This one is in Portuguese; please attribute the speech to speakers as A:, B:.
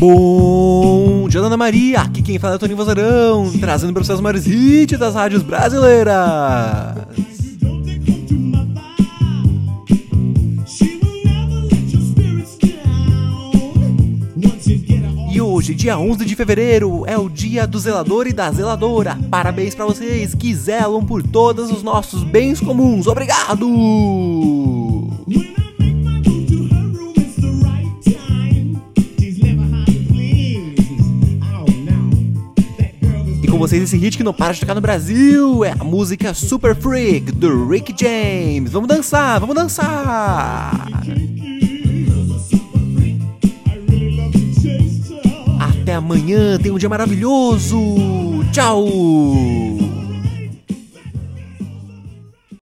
A: Bom dia, Dona Maria! Aqui quem fala é Toninho Vozarão, trazendo para vocês os maiores hits das rádios brasileiras. E hoje, dia 11 de fevereiro, é o dia do zelador e da zeladora. Parabéns para vocês que zelam por todos os nossos bens comuns. Obrigado! Com vocês esse hit que não para de tocar no Brasil é a música Super Freak do Rick James. Vamos dançar, vamos dançar! Até amanhã, tenha um dia maravilhoso! Tchau!